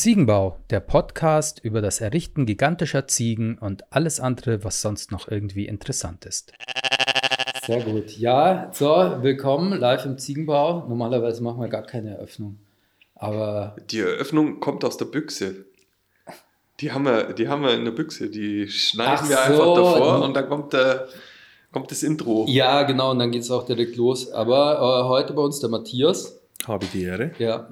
Ziegenbau, der Podcast über das Errichten gigantischer Ziegen und alles andere, was sonst noch irgendwie interessant ist. Sehr gut. Ja, so, willkommen live im Ziegenbau. Normalerweise machen wir gar keine Eröffnung. Aber. Die Eröffnung kommt aus der Büchse. Die haben wir, die haben wir in der Büchse. Die schneiden Ach wir so. einfach davor und dann kommt, der, kommt das Intro. Ja, genau, und dann geht es auch direkt los. Aber äh, heute bei uns der Matthias. Habe die Ehre. Ja.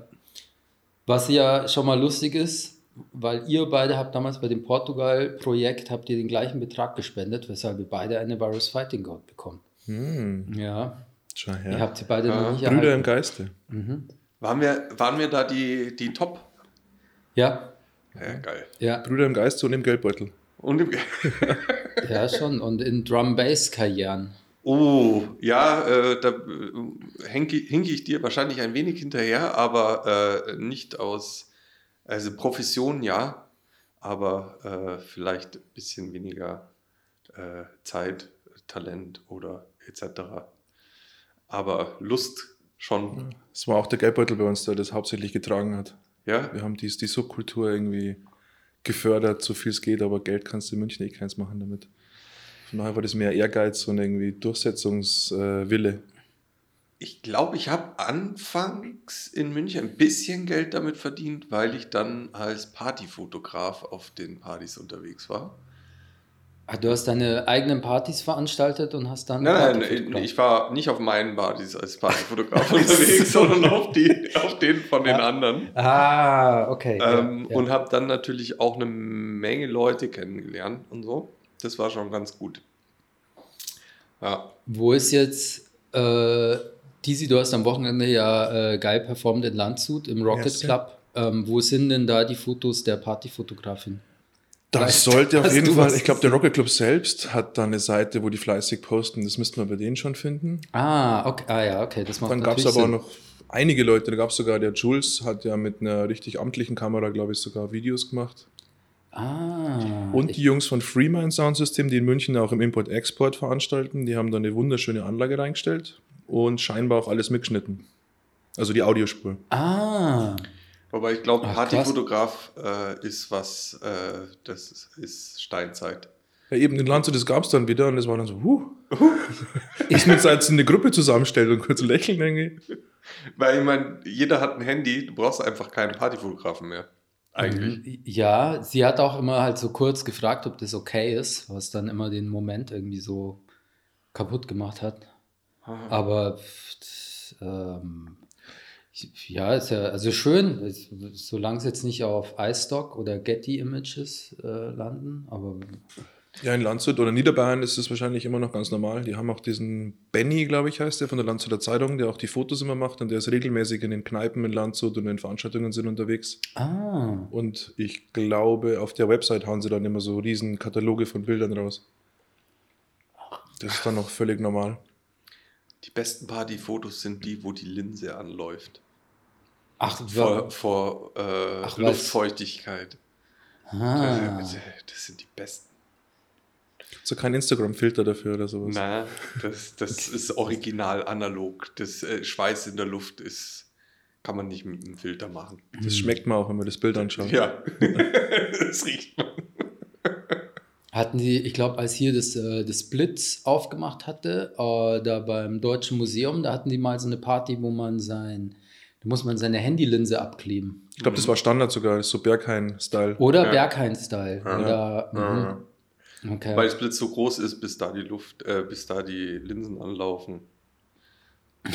Was ja schon mal lustig ist, weil ihr beide habt damals bei dem Portugal-Projekt habt ihr den gleichen Betrag gespendet, weshalb wir beide eine Virus Fighting God bekommen. Hm, Ja. schau Ihr her. habt sie beide Ja. noch nicht Brüder im erhalten. Geiste. Waren, wir, waren wir da die, die Top? Ja, Ja, geil. ja, Brüder im Geiste und im Geldbeutel. Und im, ja schon. Und in Drum-Bass-Karrieren. Oh, ja, äh, da äh, hinke, hinke ich dir wahrscheinlich ein wenig hinterher, aber äh, nicht aus, also Profession ja, aber äh, vielleicht ein bisschen weniger äh, Zeit, Talent oder etc. Aber Lust schon, Es war auch der Geldbeutel bei uns, der das hauptsächlich getragen hat. ja. Wir haben die, die Subkultur irgendwie gefördert, so viel es geht, aber Geld kannst du in München eh keins machen damit. Von daher war das mehr Ehrgeiz und irgendwie Durchsetzungswille. Ich glaube, ich habe anfangs in München ein bisschen Geld damit verdient, weil ich dann als Partyfotograf auf den Partys unterwegs war. Ah, du hast deine eigenen Partys veranstaltet und hast dann. Nein, nein, ich war nicht auf meinen Partys als Partyfotograf unterwegs, sondern auf, die, auf den von den anderen. Ah, okay. ja, Ähm, ja. Und habe dann natürlich auch eine Menge Leute kennengelernt und so. Das war schon ganz gut. Ja, Wo ist jetzt, äh, Tizi, du hast am Wochenende ja äh, geil performt in Landshut im Rocket Merci. Club. Ähm, wo sind denn da die Fotos der Partyfotografin? Das sollte auf jeden Fall, ich glaube, der Rocket Club selbst hat da eine Seite, wo die fleißig posten. Das müssten wir bei denen schon finden. Ah, okay, ah ja, okay, das macht Dann gab es aber auch noch einige Leute. Da gab es sogar, der Jules hat ja mit einer richtig amtlichen Kamera, glaube ich, sogar Videos gemacht. Ah, Und die Jungs von Freemind Sound System, die in München auch im Import-Export veranstalten, die haben da eine wunderschöne Anlage reingestellt und scheinbar auch alles mitgeschnitten. Also die Audiospur. ah, wobei ich glaube. Partyfotograf äh, ist was, äh, das ist, ist Steinzeit. Ja, eben in Landshut, das gab es dann wieder und das war dann so, huh. Ich muss jetzt eine Gruppe zusammenstellen und kurz lächeln irgendwie. Weil ich meine, jeder hat ein Handy, du brauchst einfach keinen Partyfotografen mehr. Eigentlich. Mhm. Ja, sie hat auch immer halt so kurz gefragt, ob das okay ist, was dann immer den Moment irgendwie so kaputt gemacht hat. Aber pff, ähm, ja, ist ja also schön, solange es jetzt nicht auf iStock oder Getty Images äh, landen, aber Ja, in Landshut oder Niederbayern ist es wahrscheinlich immer noch ganz normal. Die haben auch diesen Benny, glaube ich, heißt der, von der Landshuter Zeitung, der auch die Fotos immer macht und der ist regelmäßig in den Kneipen in Landshut und in Veranstaltungen sind unterwegs. ah, Und ich glaube, auf der Website hauen sie dann immer so riesen Kataloge von Bildern raus. Das ist dann noch völlig normal. Die besten Partyfotos sind die, wo die Linse anläuft. ach, Vor, vor äh, Ach? Luftfeuchtigkeit. ah. Das, das sind die besten. So kein Instagram-Filter dafür oder sowas. Na, das, das ist original analog. Das äh, Schweiß in der Luft ist, kann man nicht mit einem Filter machen. Das schmeckt man auch, wenn man das Bild anschaut. Ja, das riecht man. Hatten die, ich glaube, als hier das, äh, das Blitz aufgemacht hatte, äh, da beim Deutschen Museum, da hatten die mal so eine Party, wo man sein, da muss man seine Handylinse abkleben. Ich glaube, das war Standard sogar, das ist so Berghain-Style. Oder Ja. Berghain-Style. Oder, Ja. Okay. Weil das Blitz so groß ist, bis da die Luft, äh, bis da die Linsen anlaufen.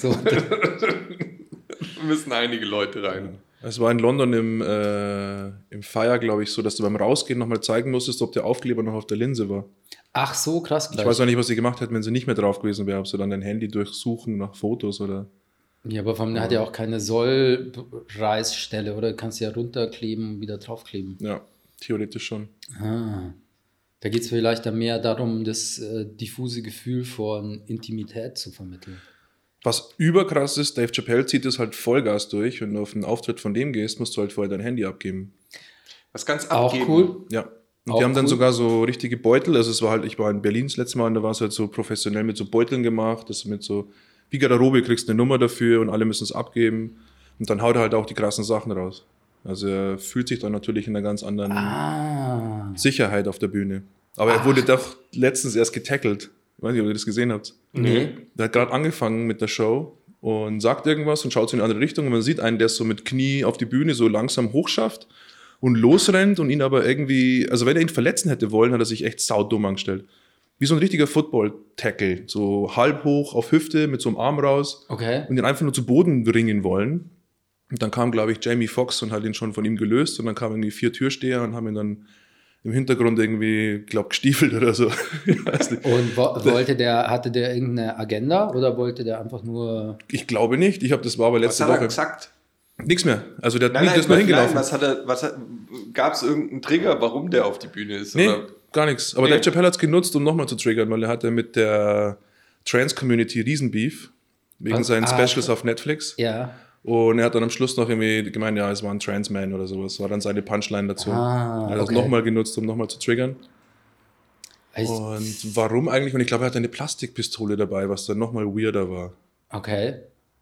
so, müssen einige Leute rein. Es war in London im, äh, im Fire, glaube ich, so, dass du beim Rausgehen nochmal zeigen musstest, ob der Aufkleber noch auf der Linse war. ach so, krass. Ich Gleich. weiß auch nicht, was sie gemacht hätten, wenn sie nicht mehr drauf gewesen wäre. Ob sie dann dein Handy durchsuchen nach Fotos oder. Ja, aber vom, hat ja auch keine Sollreißstelle, oder? Du kannst ja runterkleben und wieder draufkleben. Ja, theoretisch schon. Ah. Da geht es vielleicht dann mehr darum, das äh, diffuse Gefühl von Intimität zu vermitteln. Was überkrass ist, Dave Chappelle zieht es halt Vollgas durch. Wenn du auf einen Auftritt von dem gehst, musst du halt vorher dein Handy abgeben. Was ganz Auch abgeben. cool. Ja. Und Auch die haben dann cool. sogar so richtige Beutel. Also es war halt, ich war in Berlin das letzte Mal und da war es halt so professionell mit so Beuteln gemacht, dass du mit so, wie Garderobe kriegst eine Nummer dafür und alle müssen es abgeben. Und dann haut er halt auch die krassen Sachen raus. Also er fühlt sich dann natürlich in einer ganz anderen Ah. Sicherheit auf der Bühne. Aber er wurde doch letztens erst getackelt. Ich weiß nicht, ob ihr das gesehen habt. Nee. Der hat gerade angefangen mit der Show und sagt irgendwas und schaut so in eine andere Richtung. Und man sieht einen, der so mit Knie auf die Bühne so langsam hochschafft und losrennt und ihn aber irgendwie, also wenn er ihn verletzen hätte wollen, hat er sich echt saudumm angestellt. Wie so ein richtiger Football-Tackle. So halb hoch auf Hüfte mit so einem Arm raus Okay. und ihn einfach nur zu Boden bringen wollen. Und dann kam, glaube ich, Jamie Foxx und hat ihn schon von ihm gelöst. Und dann kamen irgendwie vier Türsteher und haben ihn dann im Hintergrund irgendwie, glaube gestiefelt oder so. ich weiß nicht. Und wo, wollte der, hatte der irgendeine Agenda oder wollte der einfach nur. Ich glaube nicht. Ich habe das war aber Was letzte hat er Woche. gesagt? Nichts mehr. Also der hat Nein, nicht, nein, das ist nur nein, hingelaufen. was hat er, was hat, gab es irgendeinen Trigger, warum der auf die Bühne ist? nee, Oder? gar nichts. Aber Nee. Dave Chappelle hat es genutzt, um nochmal zu triggern, weil er hatte mit der Trans-Community Riesenbeef wegen Was? seinen Ah, Specials auf Netflix. Ja. Und er hat dann am Schluss noch irgendwie gemeint, ja, es war ein Transman oder sowas. War dann seine Punchline dazu. Ah, er hat das okay. nochmal genutzt, um nochmal zu triggern. Ich, Und warum eigentlich? Und ich glaube, er hatte eine Plastikpistole dabei, was dann nochmal weirder war. okay.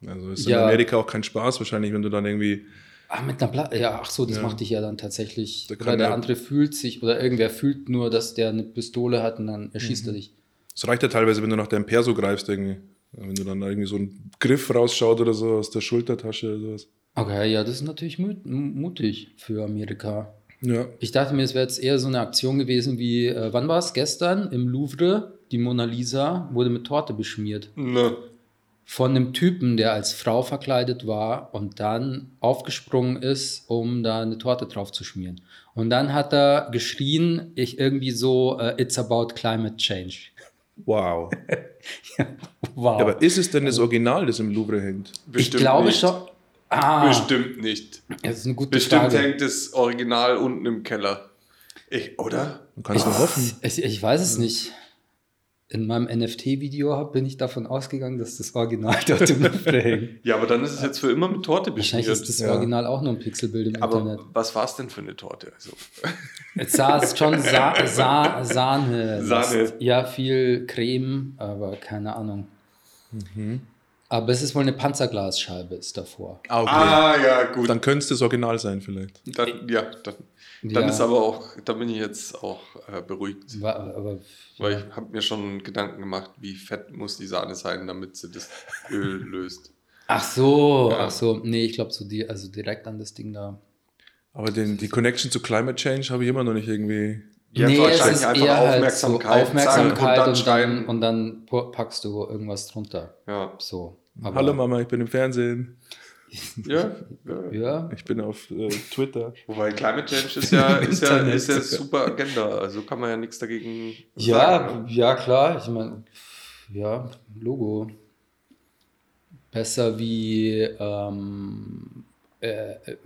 Also ist Ja. in Amerika auch kein Spaß wahrscheinlich, wenn du dann irgendwie. Ach, mit einer Pla Ja, ach so, das Ja. macht dich ja dann tatsächlich. Da Oder der- andere fühlt sich, oder irgendwer fühlt nur, dass der eine Pistole hat und dann erschießt Mhm. er dich. Es reicht ja teilweise, wenn du nach deinem Perso greifst irgendwie. Wenn du dann irgendwie so ein Griff rausschaut oder so aus der Schultertasche oder sowas. Okay, ja, das ist natürlich mut mutig für Amerika. Ja. Ich dachte mir, es wäre jetzt eher so eine Aktion gewesen wie, äh, wann war es? Gestern im Louvre, die Mona Lisa wurde mit Torte beschmiert. Ne. Von einem Typen, der als Frau verkleidet war und dann aufgesprungen ist, um da eine Torte drauf zu schmieren. Und dann hat er geschrien, ich irgendwie so, äh, it's about climate change. Wow. Wow. Ja, aber ist es denn das Original, das im Louvre hängt? ich Bestimmt glaube nicht. schon. Ah, Bestimmt nicht. das ist eine gute Bestimmt Frage. hängt das Original unten im Keller. Ich, oder? Man kann es nur hoffen. Ich, ich weiß es nicht. In meinem NFT-Video bin ich davon ausgegangen, dass das Original dort im Louvre hängt. Ja, aber dann ist es jetzt für immer mit Torte Wahrscheinlich beschmiert. ist das Ja. Original auch nur ein Pixelbild im aber Internet. was war es denn für eine Torte? Also, Es sah es schon Sa Sa Sahne. Sahne. Ja, viel Creme, aber keine Ahnung. Mhm. Aber es ist wohl eine Panzerglasscheibe ist davor. Ah, okay. ah, ja, gut. Dann könnte es das Original sein vielleicht. Dann, ja, dann, dann Ja. ist aber auch, da bin ich jetzt auch äh, beruhigt. Wa- Aber Weil ich habe mir schon Gedanken gemacht, wie fett muss die Sahne sein, damit sie das Öl löst. ach so, Ja. ach so. Nee, ich glaube so die, also direkt an das Ding da. Aber den, die Connection zu Climate Change habe ich immer noch nicht irgendwie. Ja, nee, es wahrscheinlich ist einfach eher halt so Aufmerksamkeit, Aufmerksamkeit sagen und dann und, dann, und dann packst du irgendwas drunter. Ja, So. Aber- Hallo Mama, ich bin im Fernsehen. Ja. ja. Ja, Ich bin auf äh, Twitter. Wobei Climate Change ist ja, ist ja, ist ja super Agenda, also kann man ja nichts dagegen ja, sagen. ja, klar. Ich meine, ja, Logo. Besser wie ähm, äh, äh,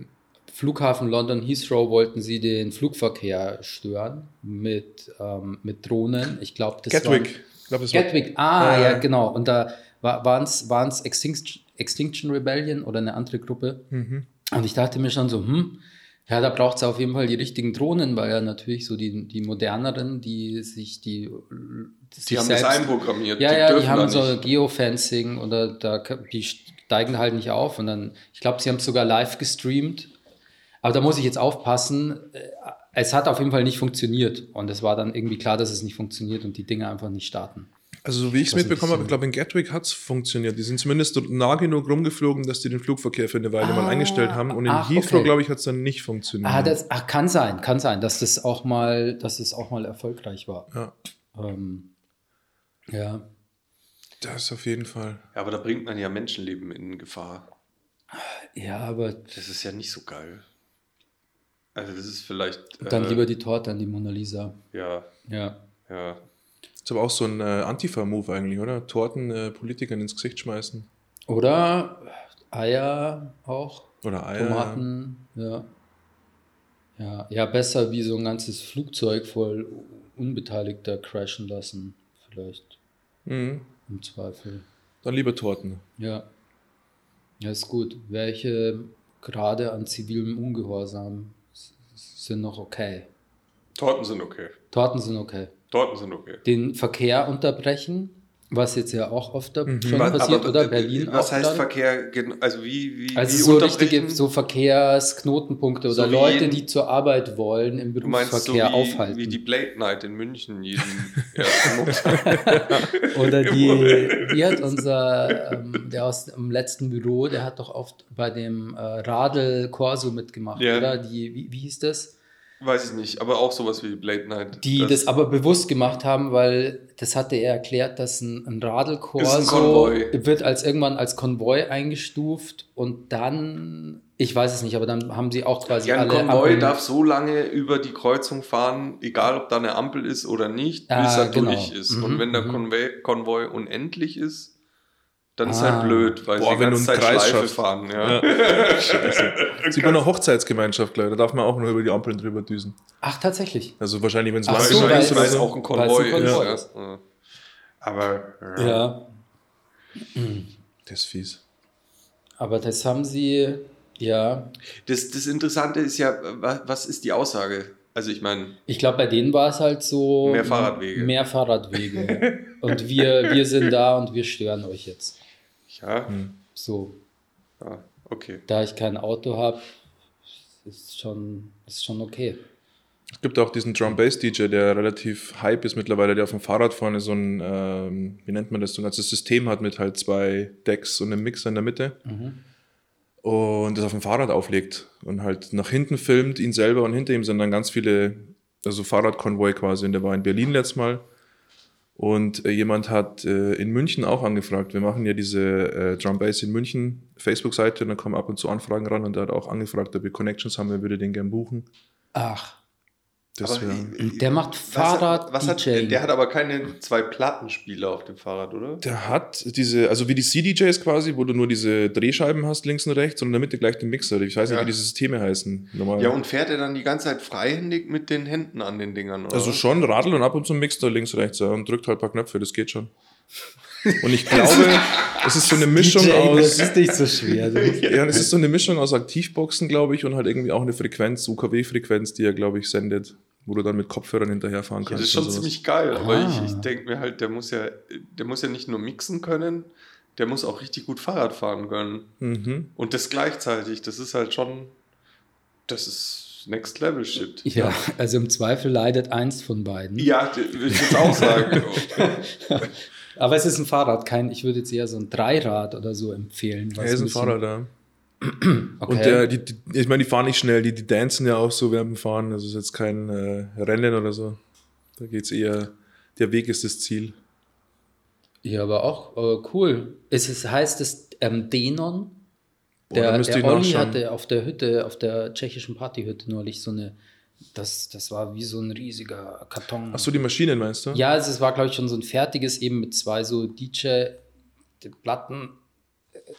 Flughafen London Heathrow wollten sie den Flugverkehr stören mit, ähm, mit Drohnen. Ich glaube, das waren- Gatwick. Ich glaube, das war Gatwick, ah, Ja, ja, ja. genau. Und da waren es Extinction, Extinction Rebellion oder eine andere Gruppe. Mhm. Und ich dachte mir schon so, hm, ja, da braucht es auf jeden Fall die richtigen Drohnen, weil ja natürlich so die, die moderneren, die sich die. Die haben das einprogrammiert. Ja, ja, die haben so nicht. Geofencing oder da, die steigen halt nicht auf. Und dann, ich glaube, sie haben es sogar live gestreamt. Aber da muss ich jetzt aufpassen. äh, Es hat auf jeden Fall nicht funktioniert. Und es war dann irgendwie klar, dass es nicht funktioniert und die Dinge einfach nicht starten. Also, so wie ich es mitbekommen habe, ich glaube, in Gatwick hat es funktioniert. Die sind zumindest nah genug rumgeflogen, dass die den Flugverkehr für eine Weile mal Ah, eingestellt haben. Und in ach, Heathrow, okay. glaube ich, hat es dann nicht funktioniert. Ah, das ach, kann sein, kann sein, dass das auch mal, dass es auch mal erfolgreich war. ja, Ähm, ja. das auf jeden Fall. Ja, aber da bringt man ja Menschenleben in Gefahr. Ja, aber Das ist ja nicht so geil. Also das ist vielleicht... dann äh, lieber die Torte an die Mona Lisa. Ja, Ja. ja. Ist aber auch so ein äh, Antifa-Move eigentlich, oder? Torten äh, Politikern ins Gesicht schmeißen. Oder Eier auch, Oder Eier. Tomaten, ja. Ja, ja, besser wie so ein ganzes Flugzeug voll Unbeteiligter crashen lassen, vielleicht Mhm. im Zweifel. Dann lieber Torten. Ja. Ja, ist gut. Welche Grade an zivilem Ungehorsam sind noch okay? Torten sind okay. Torten sind okay. Torten sind okay. Den Verkehr unterbrechen Was jetzt ja auch oft da schon Was- passiert, aber, oder? äh, Berlin Was auch heißt gerade. Verkehr? Also wie, wie, Also wie so richtige so Verkehrsknotenpunkte oder So wie Leute, jeden- die zur Arbeit wollen, im so Berufsverkehr wie, aufhalten. wie die Blade Night in München jeden. Oder die, die hat unser, ähm, der aus dem letzten Büro, der hat doch oft bei dem äh, Radl Corso mitgemacht, Ja. oder? Die, wie, wie hieß das? Weiß ich nicht, aber auch sowas wie Blade Night. Die das, aber bewusst gemacht haben, weil das hatte er erklärt, dass ein, ein Radl Ist ein wird als irgendwann als Konvoi eingestuft und dann, ich weiß es nicht, aber dann haben sie auch quasi Ja, ein alle Konvoi Ampeln- darf so lange über die Kreuzung fahren, egal ob da eine Ampel ist oder nicht, bis Ah, er genau. durch ist. Mhm, Und wenn der mhm. Konvoi, Konvoi unendlich ist, dann ist Ah. halt blöd, weil Boah, sie wenn die ganze du einen Zeit Kreis Schleife schaffst. fahren. Ja. Das ist wie bei einer Hochzeitsgemeinschaft, glaube ich. Da darf man auch nur über die Ampeln drüber düsen. Ach, tatsächlich. Also wahrscheinlich, wenn es lang so, ist weil- es auch ein Konvoi, ein Konvoi ist. ist. Ja. Aber ja. Ja. Das ist fies. Aber das haben sie, ja. Das, das Interessante ist ja, wa- was ist die Aussage? Also ich meine, Ich glaube, bei denen war es halt so. Mehr Fahrradwege. Mehr Fahrradwege. und wir, wir sind da und wir stören euch jetzt. ja, Hm. So, ja okay. da ich kein Auto habe, ist schon, ist schon okay. Es gibt auch diesen Drum-Bass-DJ, der relativ hype ist mittlerweile, der auf dem Fahrrad vorne so ein, ähm, wie nennt man das, so ein ganzes System hat mit halt zwei Decks und einem Mixer in der Mitte. Und das auf dem Fahrrad auflegt und halt nach hinten filmt, ihn selber und hinter ihm sind dann ganz viele, also Fahrradkonvoi quasi. Und der war in Berlin letztes Mal. Und äh, jemand hat äh, in München auch angefragt. Wir machen ja diese äh, Drum Bass in München Facebook-Seite und dann kommen ab und zu Anfragen ran und der hat auch angefragt, ob wir Connections haben, er würde den gern buchen. Ach, Das Aber, wär, der macht was hat- Fahrrad was hat. Der hat aber keine zwei Plattenspieler auf dem Fahrrad, oder? Der hat diese, also wie die CDJs quasi, wo du nur diese Drehscheiben hast, links und rechts, und in der Mitte gleich den Mixer. Ich weiß nicht, Ja. wie diese Systeme heißen. Normal. Ja, und fährt er dann die ganze Zeit freihändig mit den Händen an den Dingern, oder? also schon Radl und ab und zu Mixer links, rechts ja, und drückt halt ein paar Knöpfe, das geht schon. Und ich glaube, es ist so eine Mischung DJ, aus. das ist nicht so schwer. Ja, es ist so eine Mischung aus Aktivboxen, glaube ich, und halt irgendwie auch eine Frequenz, UKW-Frequenz, die er, glaube ich, sendet, wo du dann mit Kopfhörern hinterherfahren Ja, kannst. das ist schon ziemlich geil, aber Ah. ich, ich denke mir halt, der muss ja, der muss ja nicht nur mixen können, der muss auch richtig gut Fahrrad fahren können. Mhm. Und das gleichzeitig, das ist halt schon, das ist Next Level Shit. Ja, also im Zweifel leidet eins von beiden. Ja, würde ich jetzt auch sagen. Aber es ist ein Fahrrad, kein, ich würde jetzt eher so ein Dreirad oder so empfehlen. Er ist ein bisschen- Fahrer da. Okay. Und der, die, die, ich meine, die fahren nicht schnell, die, die dancen ja auch so während dem Fahren. Also ist jetzt kein äh, Rennen oder so. Da geht es eher, der Weg ist das Ziel. Ja, aber auch äh, cool. Es ist, heißt es ähm, Denon? Boah, Der, der Olli hatte auf der Hütte, auf der tschechischen Partyhütte neulich so eine, das, das war wie so ein riesiger Karton. Ach so, die Maschinen meinst du? Ja, also es war, glaube ich, schon so ein fertiges, eben mit zwei so DJ-Platten,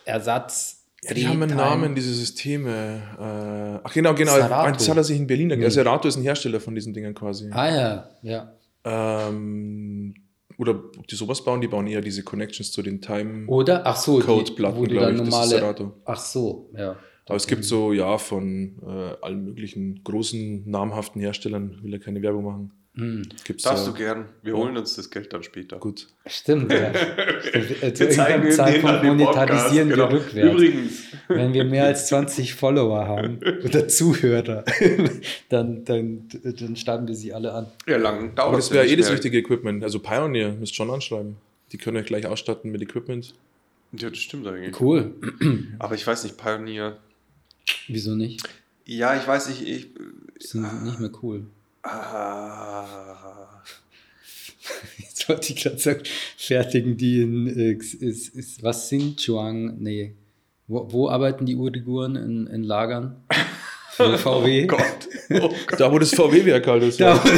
Ersatz. Ja, die haben einen. Namen, diese Systeme. Äh, ach genau, genau. Serato. Das hat er sich in Berlin. Nee. Also Serato ist ein Hersteller von diesen Dingen quasi. Ah ja, ja. Ähm, oder ob die sowas bauen, die bauen eher diese Connections zu den Time. Oder? Ach so, Code-Platten, wo du glaub dann ich, das ist normale. Serato. Ach so, ja. Aber es gibt so, ja, von äh, allen möglichen großen, namhaften Herstellern, will ja keine Werbung machen. Hm, Gibt's Darfst da, du gern. Wir holen uns das Geld dann später. Gut. Stimmt, ja. Stimmt. Zu Wir irgendeinem Zeitpunkt monetarisieren Podcast, wir genau. rückwärts. Übrigens. Wenn wir mehr als 20 Follower haben oder Zuhörer, dann, dann, dann starten wir sie alle an. Ja, lang dauert Aber das wäre eh das richtige Equipment. Also Pioneer müsst schon anschreiben. Die können euch gleich ausstatten mit Equipment. Ja, das stimmt eigentlich. Cool. Aber ich weiß nicht, Pioneer. Wieso nicht? Ja, ich weiß nicht, ich. Sind nicht mehr cool. Ah, Jetzt wollte ich gerade sagen, fertigen die in äh, ist, ist, was Xinjiang? Nee. Wo, wo arbeiten die Uiguren in, in Lagern? Für VW? oh Gott. Oh Gott. Da, wo das VW-Werk halt ist. Da, wo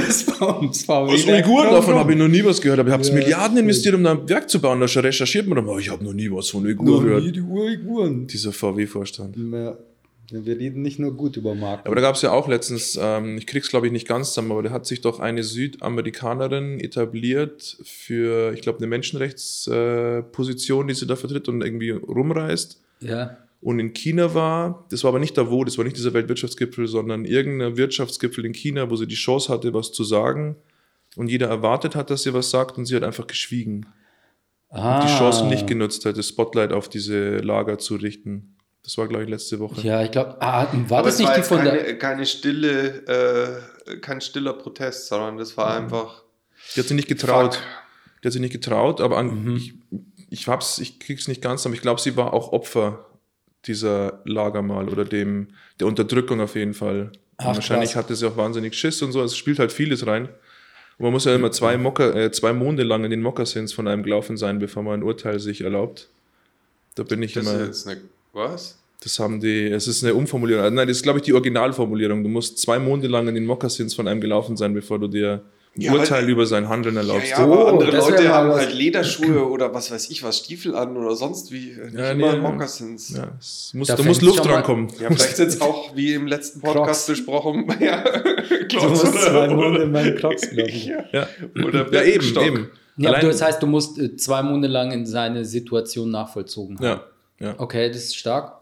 das VW Aus Uiguren, davon habe ich noch nie was gehört, aber ihr habt Ja, Milliarden investiert, um da ein Werk zu bauen. Da recherchiert man dann, oh, ich habe noch nie was von Uiguren nie gehört. die Uiguren. Dieser VW-Vorstand. Ja, wir reden nicht nur gut über Marken. Aber da gab es ja auch letztens, ähm, ich krieg's glaube ich nicht ganz zusammen, aber da hat sich doch eine Südamerikanerin etabliert für, ich glaube, eine Menschenrechtsposition, äh, die sie da vertritt und irgendwie rumreist. ja. Und in China war, das war aber nicht Davos, das war nicht dieser Weltwirtschaftsgipfel, sondern irgendein Wirtschaftsgipfel in China, wo sie die Chance hatte, was zu sagen. Und jeder erwartet hat, dass sie was sagt und sie hat einfach geschwiegen. ah. die Chancen nicht genutzt hat, das Spotlight auf diese Lager zu richten. Das war, glaube ich, letzte Woche. Ja, ich glaube, ah, war Aber das nicht war die von keine, der. keine stille, äh, kein stiller Protest, sondern das war Mhm. einfach. Die hat sich nicht getraut. Fuck. Die hat sich nicht getraut, aber an, Mhm. ich, ich hab's, ich krieg's nicht ganz, aber ich glaube, sie war auch Opfer dieser Lager mal oder dem, der Unterdrückung auf jeden Fall. Ach, wahrscheinlich krass. hatte sie auch wahnsinnig Schiss und so. Es spielt halt vieles rein. Und man muss ja immer zwei, Mocker, äh, zwei Monde lang in den Mokassins von einem gelaufen sein, bevor man ein Urteil sich erlaubt. Da bin ich Das immer. ist jetzt eine. Was? Das haben die, es ist eine Umformulierung. Also Nein, das ist, glaube ich, die Originalformulierung. Du musst zwei Monde lang in den Mokassins von einem gelaufen sein, bevor du dir ein Ja, Urteil über sein Handeln Ja, erlaubst. ja, aber Oh, andere Leute haben halt Lederschuhe oder was weiß ich was, Stiefel an oder sonst wie. Nicht Ja, immer nee, Mokassins. Ja. Ja, muss, Da da muss Luft schon mal- rankommen. vielleicht sind es auch, wie im letzten Podcast besprochen, ja, Du Klotz musst zwei oder, Monate in meinen Crocs, glaube ich. ja, Ja, oder ja eben, eben. Ja, das heißt, du musst äh, zwei Monate lang in seine Situation nachvollzogen haben. ja, ja. Okay, das ist stark.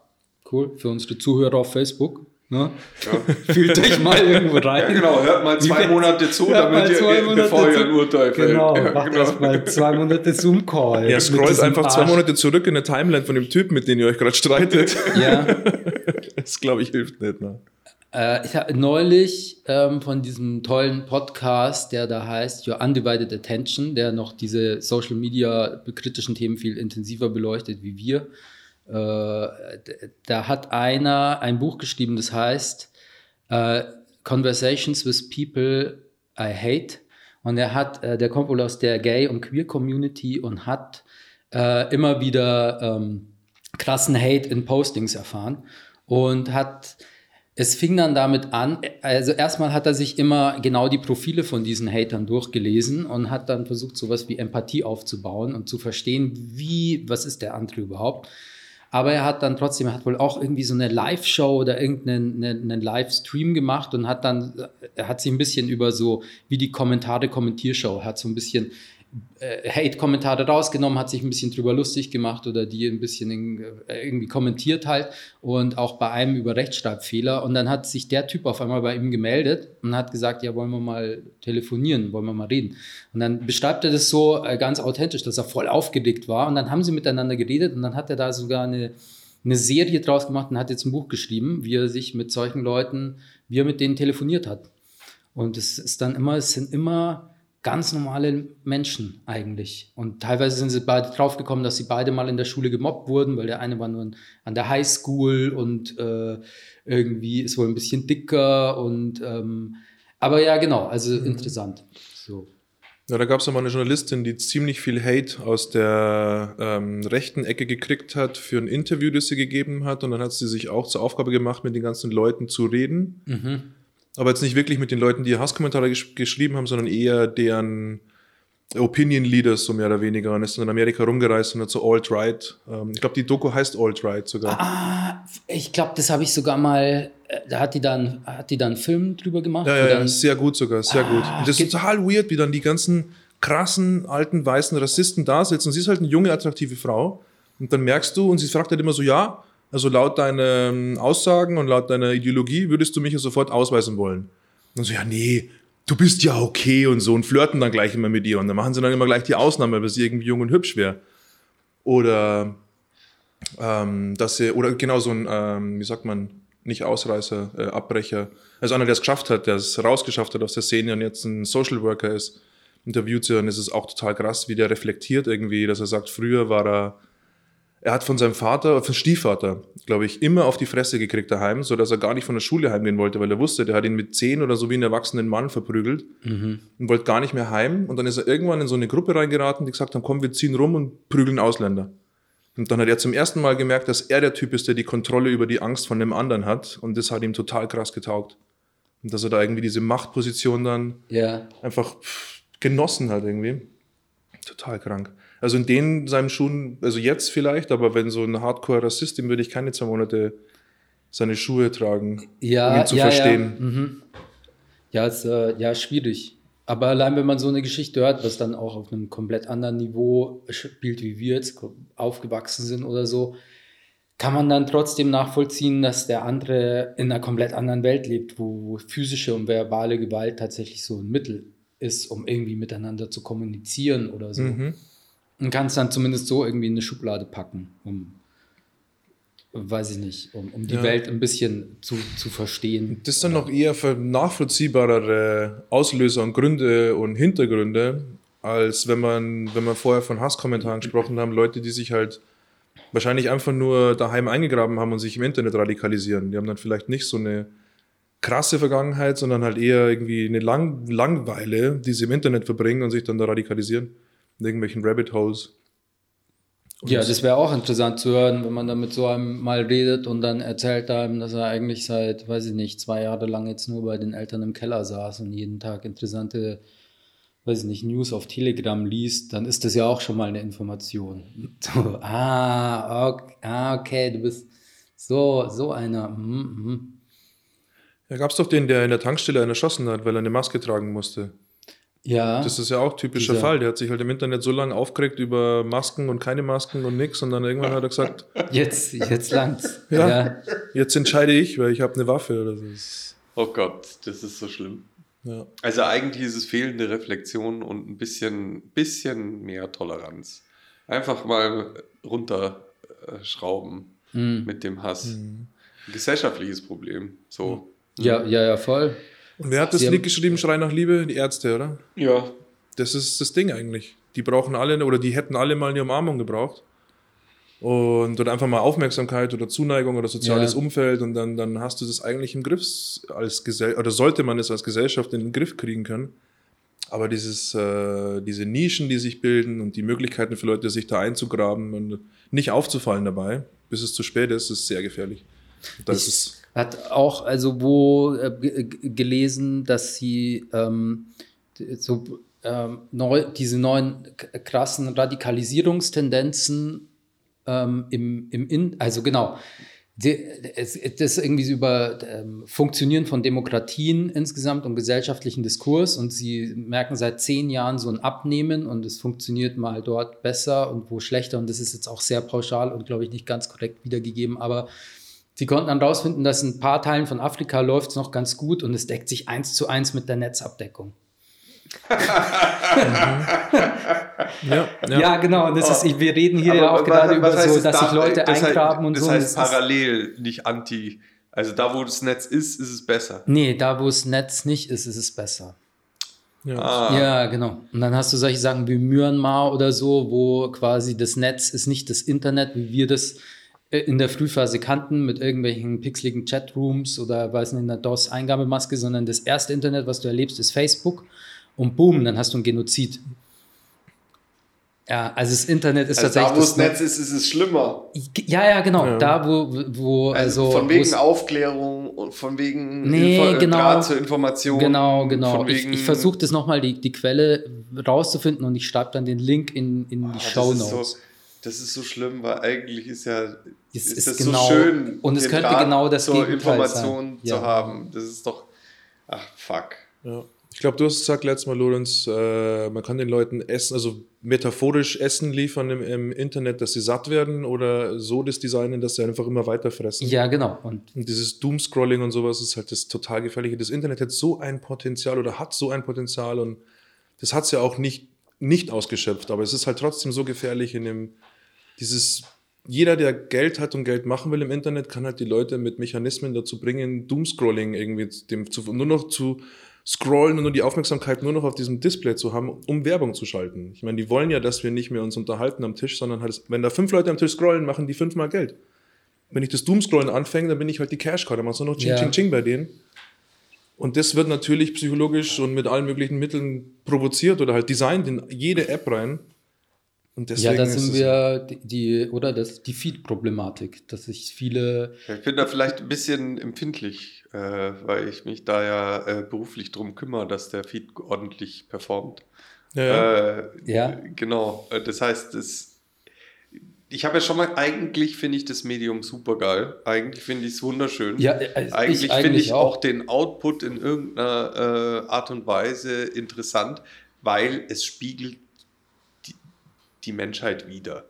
Cool. Für unsere Zuhörer auf Facebook. Ne? Ja. Fühlt euch mal irgendwo Ja, rein. genau, hört mal zwei Monate zu, damit ihr, zwei Monate bevor ihr ein Urteil fällt. Genau, ja, macht genau. erstmal zwei Monate Zoom-Call. Ja, scrollt einfach zwei Arsch. Monate zurück in der Timeline von dem Typen, mit dem ihr euch gerade streitet. Ja. Das, glaube ich, hilft nicht. Ne? Äh, ich habe neulich ähm, von diesem tollen Podcast, der da heißt Your Undivided Attention, der noch diese Social Media kritischen Themen viel intensiver beleuchtet wie wir. Äh, da hat einer ein Buch geschrieben, das heißt äh, Conversations with People I Hate. Und er hat, äh, der kommt wohl aus der Gay- und Queer-Community und hat immer wieder ähm, krassen Hate in Postings erfahren und hat es fing dann damit an, also erstmal hat er sich immer genau die Profile von diesen Hatern durchgelesen und hat dann versucht, sowas wie Empathie aufzubauen und zu verstehen, wie, was ist der andere überhaupt. Aber er hat dann trotzdem, er hat wohl auch irgendwie so eine Live-Show oder irgendeinen einen, einen Livestream gemacht und hat dann, er hat sich ein bisschen über so, wie die Kommentare, Kommentiershow, hat so ein bisschen äh, Hate-Kommentare rausgenommen, hat sich ein bisschen drüber lustig gemacht oder die ein bisschen äh, irgendwie kommentiert halt und auch bei einem über Rechtschreibfehler. Und dann hat sich der Typ auf einmal bei ihm gemeldet und hat gesagt, ja, wollen wir mal telefonieren, wollen wir mal reden. Und dann beschreibt er das so äh, ganz authentisch, dass er voll aufgeregt war. Und dann haben sie miteinander geredet und dann hat er da sogar eine, eine Serie draus gemacht und hat jetzt ein Buch geschrieben, wie er sich mit solchen Leuten, wie er mit denen telefoniert hat. Und es ist dann immer, es sind immer ganz normale Menschen eigentlich. Und teilweise sind sie beide draufgekommen, dass sie beide mal in der Schule gemobbt wurden, weil der eine war nur an der Highschool und äh, irgendwie ist wohl ein bisschen dicker und ähm, aber ja, genau, also interessant. So. Ja, da gab es mal eine Journalistin, die ziemlich viel Hate aus der ähm, rechten Ecke gekriegt hat für ein Interview, das sie gegeben hat. Und dann hat sie sich auch zur Aufgabe gemacht, mit den ganzen Leuten zu reden. Mhm. Aber jetzt nicht wirklich mit den Leuten, die Hasskommentare gesch geschrieben haben, sondern eher deren Opinion Leaders, so mehr oder weniger. Und ist dann in Amerika rumgereist und hat so Alt-Right. Ähm, ich glaube, die Doku heißt Alt-Right sogar. Ah, ich glaube, das habe ich sogar mal, äh, da hat die dann, hat die dann einen Film drüber gemacht. Ja, ja, ja, sehr gut sogar, sehr gut. Und das ist total weird, wie dann die ganzen krassen, alten, weißen Rassisten da sitzen. Und sie ist halt eine junge, attraktive Frau. Und dann merkst du, und sie fragt halt immer so, ja, also laut deinen Aussagen und laut deiner Ideologie würdest du mich ja sofort ausweisen wollen. Und so, ja, nee, du bist ja okay und so und flirten dann gleich immer mit ihr. Und dann machen sie dann immer gleich die Ausnahme, weil sie irgendwie jung und hübsch wäre. Oder, ähm, dass sie, oder genau so ein, ähm, wie sagt man, nicht Ausreißer, äh, Abbrecher. Also einer, der es geschafft hat, der es rausgeschafft hat aus der Szene und jetzt ein Social Worker ist, interviewt sie und es ist auch total krass, wie der reflektiert irgendwie, dass er sagt, früher war er, er hat von seinem Vater, von Stiefvater, glaube ich, immer auf die Fresse gekriegt daheim, so dass er gar nicht von der Schule heimgehen wollte, weil er wusste, der hat ihn mit zehn oder so wie einen erwachsenen Mann verprügelt und wollte gar nicht mehr heim. Und dann ist er irgendwann in so eine Gruppe reingeraten, die gesagt haben, komm, wir ziehen rum und prügeln Ausländer. Und dann hat er zum ersten Mal gemerkt, dass er der Typ ist, der die Kontrolle über die Angst von dem anderen hat. Und das hat ihm total krass getaugt. Und dass er da irgendwie diese Machtposition dann Ja. einfach pff, genossen hat irgendwie. Total krank. Also in den seinen Schuhen, also jetzt vielleicht, aber wenn so ein Hardcore-Rassist, dem würde ich keine zwei Monate seine Schuhe tragen, Ja, um ihn zu ja, verstehen. Ja, mhm. ja ist äh, ja schwierig. Aber allein wenn man so eine Geschichte hört, was dann auch auf einem komplett anderen Niveau spielt, wie wir jetzt aufgewachsen sind oder so, kann man dann trotzdem nachvollziehen, dass der andere in einer komplett anderen Welt lebt, wo, wo physische und verbale Gewalt tatsächlich so ein Mittel ist, um irgendwie miteinander zu kommunizieren oder so. Mhm. Und kannst dann zumindest so irgendwie in eine Schublade packen, um, weiß ich nicht, um, um die Ja. Welt ein bisschen zu, zu verstehen. Das sind noch eher für nachvollziehbarere Auslöser und Gründe und Hintergründe, als wenn man, wenn wir vorher von Hasskommentaren gesprochen haben, Leute, die sich halt wahrscheinlich einfach nur daheim eingegraben haben und sich im Internet radikalisieren. Die haben dann vielleicht nicht so eine krasse Vergangenheit, sondern halt eher irgendwie eine Lang Langweile, die sie im Internet verbringen und sich dann da radikalisieren. In irgendwelchen Rabbit Holes. Ja, das wäre auch interessant zu hören, wenn man da mit so einem mal redet und dann erzählt einem, dass er eigentlich seit, weiß ich nicht, zwei Jahre lang jetzt nur bei den Eltern im Keller saß und jeden Tag interessante, weiß ich nicht, News auf Telegram liest, dann ist das ja auch schon mal eine Information. So, ah, okay, ah, okay du bist so, so einer. Mhm, mhm. Da gab es doch den, der in der Tankstelle einen erschossen hat, weil er eine Maske tragen musste. Ja, Das ist ja auch typischer Dieser- Fall. Der hat sich halt im Internet so lange aufgeregt über Masken und keine Masken und nix und dann irgendwann hat er gesagt, jetzt, jetzt langt's. Ja. ja. jetzt entscheide ich, weil ich habe eine Waffe oder so. Oh Gott, das ist so schlimm. Ja. Also eigentlich ist es fehlende Reflexion und ein bisschen, bisschen mehr Toleranz. Einfach mal runterschrauben Mhm. mit dem Hass. Mhm. Ein gesellschaftliches Problem. So. ja, ja, ja, voll. Und wer hat das Sie Lied geschrieben, Schrei nach Liebe? Die Ärzte, oder? Ja. Das ist das Ding eigentlich. Die brauchen alle, oder die hätten alle mal eine Umarmung gebraucht. Und oder einfach mal Aufmerksamkeit oder Zuneigung oder soziales Ja. Umfeld und dann, dann hast du das eigentlich im Griff als Gesell oder sollte man es als Gesellschaft in den Griff kriegen können. Aber dieses, äh, diese Nischen, die sich bilden und die Möglichkeiten für Leute, sich da einzugraben und nicht aufzufallen dabei, bis es zu spät ist, ist sehr gefährlich. Das Ich- ist, Hat auch also wo äh, g- gelesen, dass sie ähm, so ähm, neu, diese neuen krassen Radikalisierungstendenzen ähm, im, im In, also genau, das irgendwie über ähm, Funktionieren von Demokratien insgesamt und gesellschaftlichen Diskurs und sie merken seit zehn Jahren so ein Abnehmen und es funktioniert mal dort besser und wo schlechter und das ist jetzt auch sehr pauschal und glaube ich nicht ganz korrekt wiedergegeben, aber Sie konnten dann rausfinden, dass in ein paar Teilen von Afrika läuft es noch ganz gut und es deckt sich eins zu eins mit der Netzabdeckung. ja, Ja, genau. Und das ist, ich- wir reden hier Aber ja auch was- gerade was über heißt so, dass da- sich Leute das heißt- eingraben und das so. heißt Das ist, parallel, nicht anti. Also da, wo das Netz ist, ist es besser. nee, da wo das Netz nicht ist, ist es besser. ja. Ah, Ja, genau. Und dann hast du solche Sachen wie Myanmar oder so, wo quasi das Netz ist nicht das Internet, wie wir das äh, in der Frühphase kannten, mit irgendwelchen pixeligen Chatrooms oder weiß nicht, in der DOS-Eingabemaske, sondern das erste Internet, was du erlebst, ist Facebook. Und boom, dann hast du ein Genozid. Ja, also das Internet ist Also da, tatsächlich. wo das Netz ist, ist es schlimmer. Ja, ja, genau. Ja. Da, wo, wo Also, also. von wegen Aufklärung und von wegen Nee, Info- äh, genau. Draht zur Information. Genau, genau. Von Ich, wegen, ich versuche das nochmal, die, die Quelle rauszufinden und ich schreibe dann den Link in, in Ah, die Show Notes. So, das ist so schlimm, weil eigentlich ist ja Es ist ist das genau- so schön, und es könnte Draht genau das zur Gegenteil Information sein. zu Ja. haben. Das ist doch, ach fuck. Ja. Ich glaube, du hast gesagt letztes Mal, Lorenz, äh, man kann den Leuten Essen, also metaphorisch Essen liefern im, im Internet, dass sie satt werden oder so das designen, dass sie einfach immer weiter fressen. Ja, genau. Und Und dieses Doomscrolling und sowas ist halt das total gefährliche. Das Internet hat so ein Potenzial oder hat so ein Potenzial und das hat es ja auch nicht, nicht ausgeschöpft, aber es ist halt trotzdem so gefährlich in dem, dieses, jeder, der Geld hat und Geld machen will im Internet, kann halt die Leute mit Mechanismen dazu bringen, Doomscrolling irgendwie dem zu, nur noch zu scrollen und nur die Aufmerksamkeit nur noch auf diesem Display zu haben, um Werbung zu schalten. Ich meine, die wollen ja, dass wir nicht mehr uns unterhalten am Tisch, sondern halt, wenn da fünf Leute am Tisch scrollen, machen die fünfmal Geld. Wenn ich das Doomscrollen anfange, dann bin ich halt die Cash-Cow, dann machst du noch Ching, Ja. Ching, Ching bei denen. Und das wird natürlich psychologisch und mit allen möglichen Mitteln provoziert oder halt designt in jede App rein. Und ja, deswegen da ist sind wir die, die oder das die Feed-Problematik, dass sich viele Ich bin da vielleicht ein bisschen empfindlich, äh, weil ich mich da ja äh, beruflich drum kümmere, dass der Feed ordentlich performt. Ja, ja. Äh, Ja. Genau. Äh, Das heißt, das, ich habe ja schon mal, eigentlich finde ich das Medium super geil. Eigentlich finde ich es wunderschön. Ja, ich eigentlich finde ich auch. auch den Output in irgendeiner äh, Art und Weise interessant, weil es spiegelt die Menschheit wider.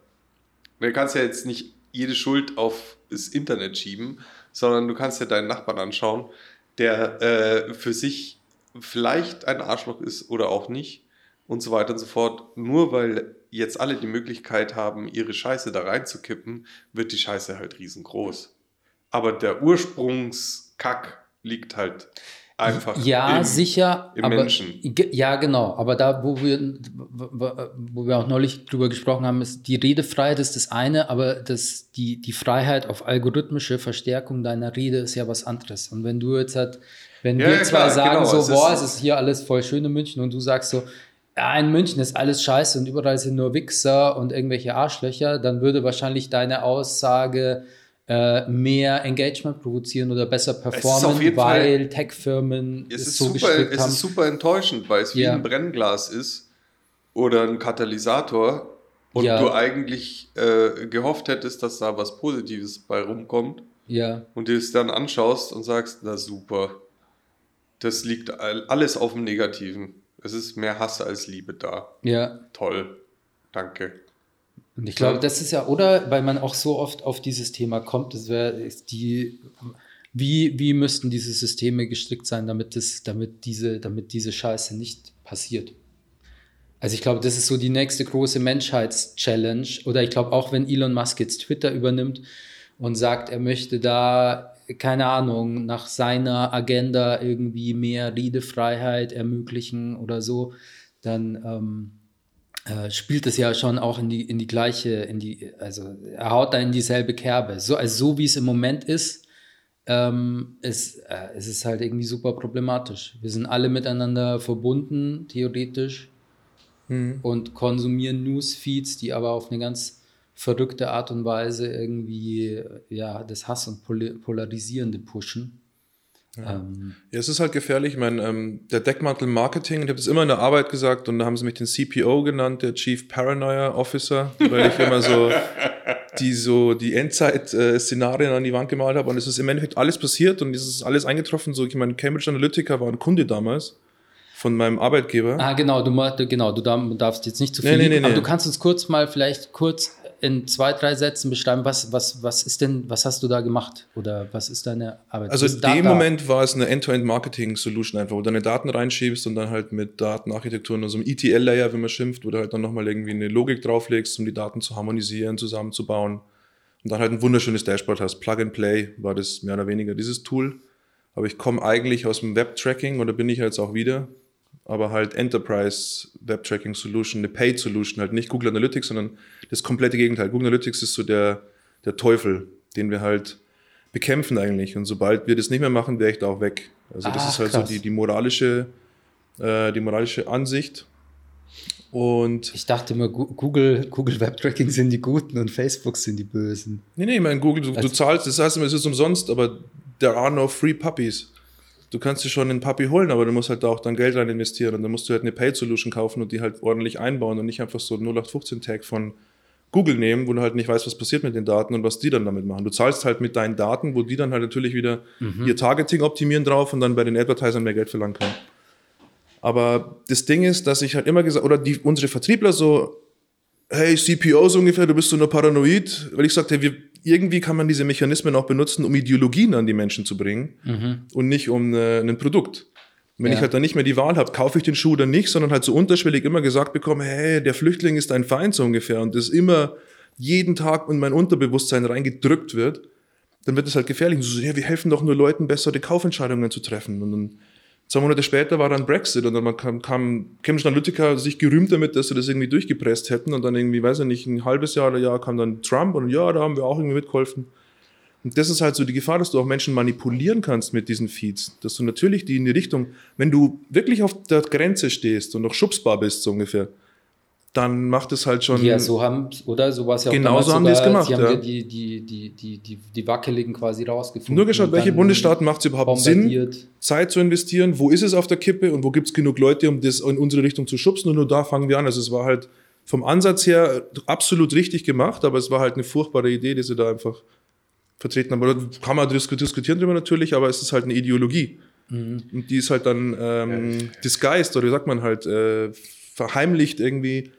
Du kannst ja jetzt nicht jede Schuld auf das Internet schieben, sondern du kannst ja deinen Nachbarn anschauen, der äh, für sich vielleicht ein Arschloch ist oder auch nicht. und so weiter und so fort. Nur weil jetzt alle die Möglichkeit haben, ihre Scheiße da reinzukippen, wird die Scheiße halt riesengroß. Aber der Ursprungskack liegt halt einfach ja, im, sicher, im aber, Menschen. Ja, genau. Aber da, wo wir, wo wir auch neulich drüber gesprochen haben, ist die Redefreiheit ist das eine, aber das, die, die Freiheit auf algorithmische Verstärkung deiner Rede ist ja was anderes. Und wenn du jetzt halt, wenn Ja, wir ja, zwei klar, sagen genau, so, es ist- boah, es ist hier alles voll schön in München und du sagst so, ja, in München ist alles scheiße und überall sind nur Wichser und irgendwelche Arschlöcher, dann würde wahrscheinlich deine Aussage äh, mehr Engagement provozieren oder besser performen, weil Tech-Firmen Es ist, so super, es haben. ist super enttäuschend, weil es wie Ja. ein Brennglas ist oder ein Katalysator und Ja. du eigentlich äh, gehofft hättest, dass da was Positives bei rumkommt ja, und dir es dann anschaust und sagst, na super, das liegt all- alles auf dem Negativen. Es ist mehr Hass als Liebe da. ja. Toll. Danke. Und ich glaube, das ist ja, oder weil man auch so oft auf dieses Thema kommt, das wäre die, wie, wie müssten diese Systeme gestrickt sein, damit, das, damit, diese, damit diese Scheiße nicht passiert. Also ich glaube, das ist so die nächste große Menschheitschallenge. Oder ich glaube auch, wenn Elon Musk jetzt Twitter übernimmt und sagt, er möchte da, keine Ahnung, nach seiner Agenda irgendwie mehr Redefreiheit ermöglichen oder so, dann ähm, äh, spielt es ja schon auch in die, in die gleiche, in die, also er haut da in dieselbe Kerbe. So, also so wie es im Moment ist, ähm, ist, äh, es ist halt irgendwie super problematisch. Wir sind alle miteinander verbunden, theoretisch, und konsumieren Newsfeeds, die aber auf eine ganz verrückte Art und Weise irgendwie ja, das Hass und Pol Polarisierende pushen. Ähm, Ja, es ist halt gefährlich. Ich meine, ähm, der Deckmantel Marketing, ich habe das immer in der Arbeit gesagt und da haben sie mich den CPO genannt, der Chief Paranoia Officer, weil ich immer so die so die Endzeit-Szenarien an die Wand gemalt habe und es ist im Endeffekt alles passiert und es ist alles eingetroffen. So, ich meine, Cambridge Analytica war ein Kunde damals von meinem Arbeitgeber. Ah, genau, du, genau, du darf- darfst jetzt nicht zu viel, Nee, nee, nee, aber du kannst uns kurz mal vielleicht kurz in zwei, drei Sätzen beschreiben, was, was, was ist denn, was hast du da gemacht oder was ist deine Arbeit? Also in dem? Moment war es eine End-to-End-Marketing-Solution einfach, wo du deine Daten reinschiebst und dann halt mit Datenarchitekturen, also einem ETL-Layer, wie man schimpft, wo du halt dann nochmal irgendwie eine Logik drauflegst, um die Daten zu harmonisieren, zusammenzubauen und dann halt ein wunderschönes Dashboard hast. Plug and Play war das mehr oder weniger dieses Tool. Aber ich komme eigentlich aus dem Web-Tracking oder bin ich jetzt auch wieder, aber halt Enterprise Web-Tracking Solution, eine Paid Solution, halt nicht Google Analytics, sondern das komplette Gegenteil. Google Analytics ist so der, der Teufel, den wir halt bekämpfen eigentlich. Und sobald wir das nicht mehr machen, wäre ich da auch weg. Also das Ach, ist halt krass. so die, die moralische, äh, die moralische Ansicht. Und Ich dachte immer, Google, Google Web Tracking sind die Guten und Facebook sind die Bösen. nee, nee, ich meine, Google, du, du Also- zahlst, das heißt immer, es ist umsonst, aber there are no free puppies. Du kannst dir schon einen Puppy holen, aber du musst halt da auch dann Geld rein investieren und dann musst du halt eine Paid Solution kaufen und die halt ordentlich einbauen und nicht einfach so einen 0815-Tag von Google nehmen, wo du halt nicht weißt, was passiert mit den Daten und was die dann damit machen. Du zahlst halt mit deinen Daten, wo die dann halt natürlich wieder ihr Targeting optimieren drauf und dann bei den Advertisern mehr Geld verlangen können. Aber das Ding ist, dass ich halt immer gesagt, oder die, unsere Vertriebler so, hey, CPO so ungefähr, du bist so nur paranoid, weil ich sagte, wir, irgendwie kann man diese Mechanismen auch benutzen, um Ideologien an die Menschen zu bringen und nicht um äh, ein Produkt. Wenn Ja. ich halt dann nicht mehr die Wahl habe, kaufe ich den Schuh oder nicht, sondern halt so unterschwellig immer gesagt bekomme, hey, der Flüchtling ist ein Feind so ungefähr und das immer jeden Tag in mein Unterbewusstsein reingedrückt wird, dann wird es halt gefährlich. Und so, ja, wir helfen doch nur Leuten, bessere Kaufentscheidungen zu treffen. Und dann zwei Monate später war dann Brexit und dann kam, kam Cambridge Analytica sich gerühmt damit, dass sie das irgendwie durchgepresst hätten und dann irgendwie, weiß ich nicht, ein halbes Jahr oder Jahr kam dann Trump und ja, da haben wir auch irgendwie mitgeholfen. Und das ist halt so die Gefahr, dass du auch Menschen manipulieren kannst mit diesen Feeds. Dass du natürlich die in die Richtung, wenn du wirklich auf der Grenze stehst und noch schubsbar bist, so ungefähr, dann macht es halt schon. Ja, so haben, oder? So war es ja auch Genau damals so haben die es sogar, gemacht, Sie haben ja. die, die, die, die, die, die Wackeligen quasi rausgefunden. Nur geschaut, welche Bundesstaaten macht es überhaupt Sinn. Zeit zu investieren, wo ist es auf der Kippe und wo gibt es genug Leute, um das in unsere Richtung zu schubsen und nur da fangen wir an. Also es war halt vom Ansatz her absolut richtig gemacht, aber es war halt eine furchtbare Idee, die sie da einfach vertreten haben. Oder kann man disku- diskutieren darüber natürlich, aber es ist halt eine Ideologie. Und die ist halt dann ähm, disguised oder wie sagt man halt, äh, verheimlicht irgendwie.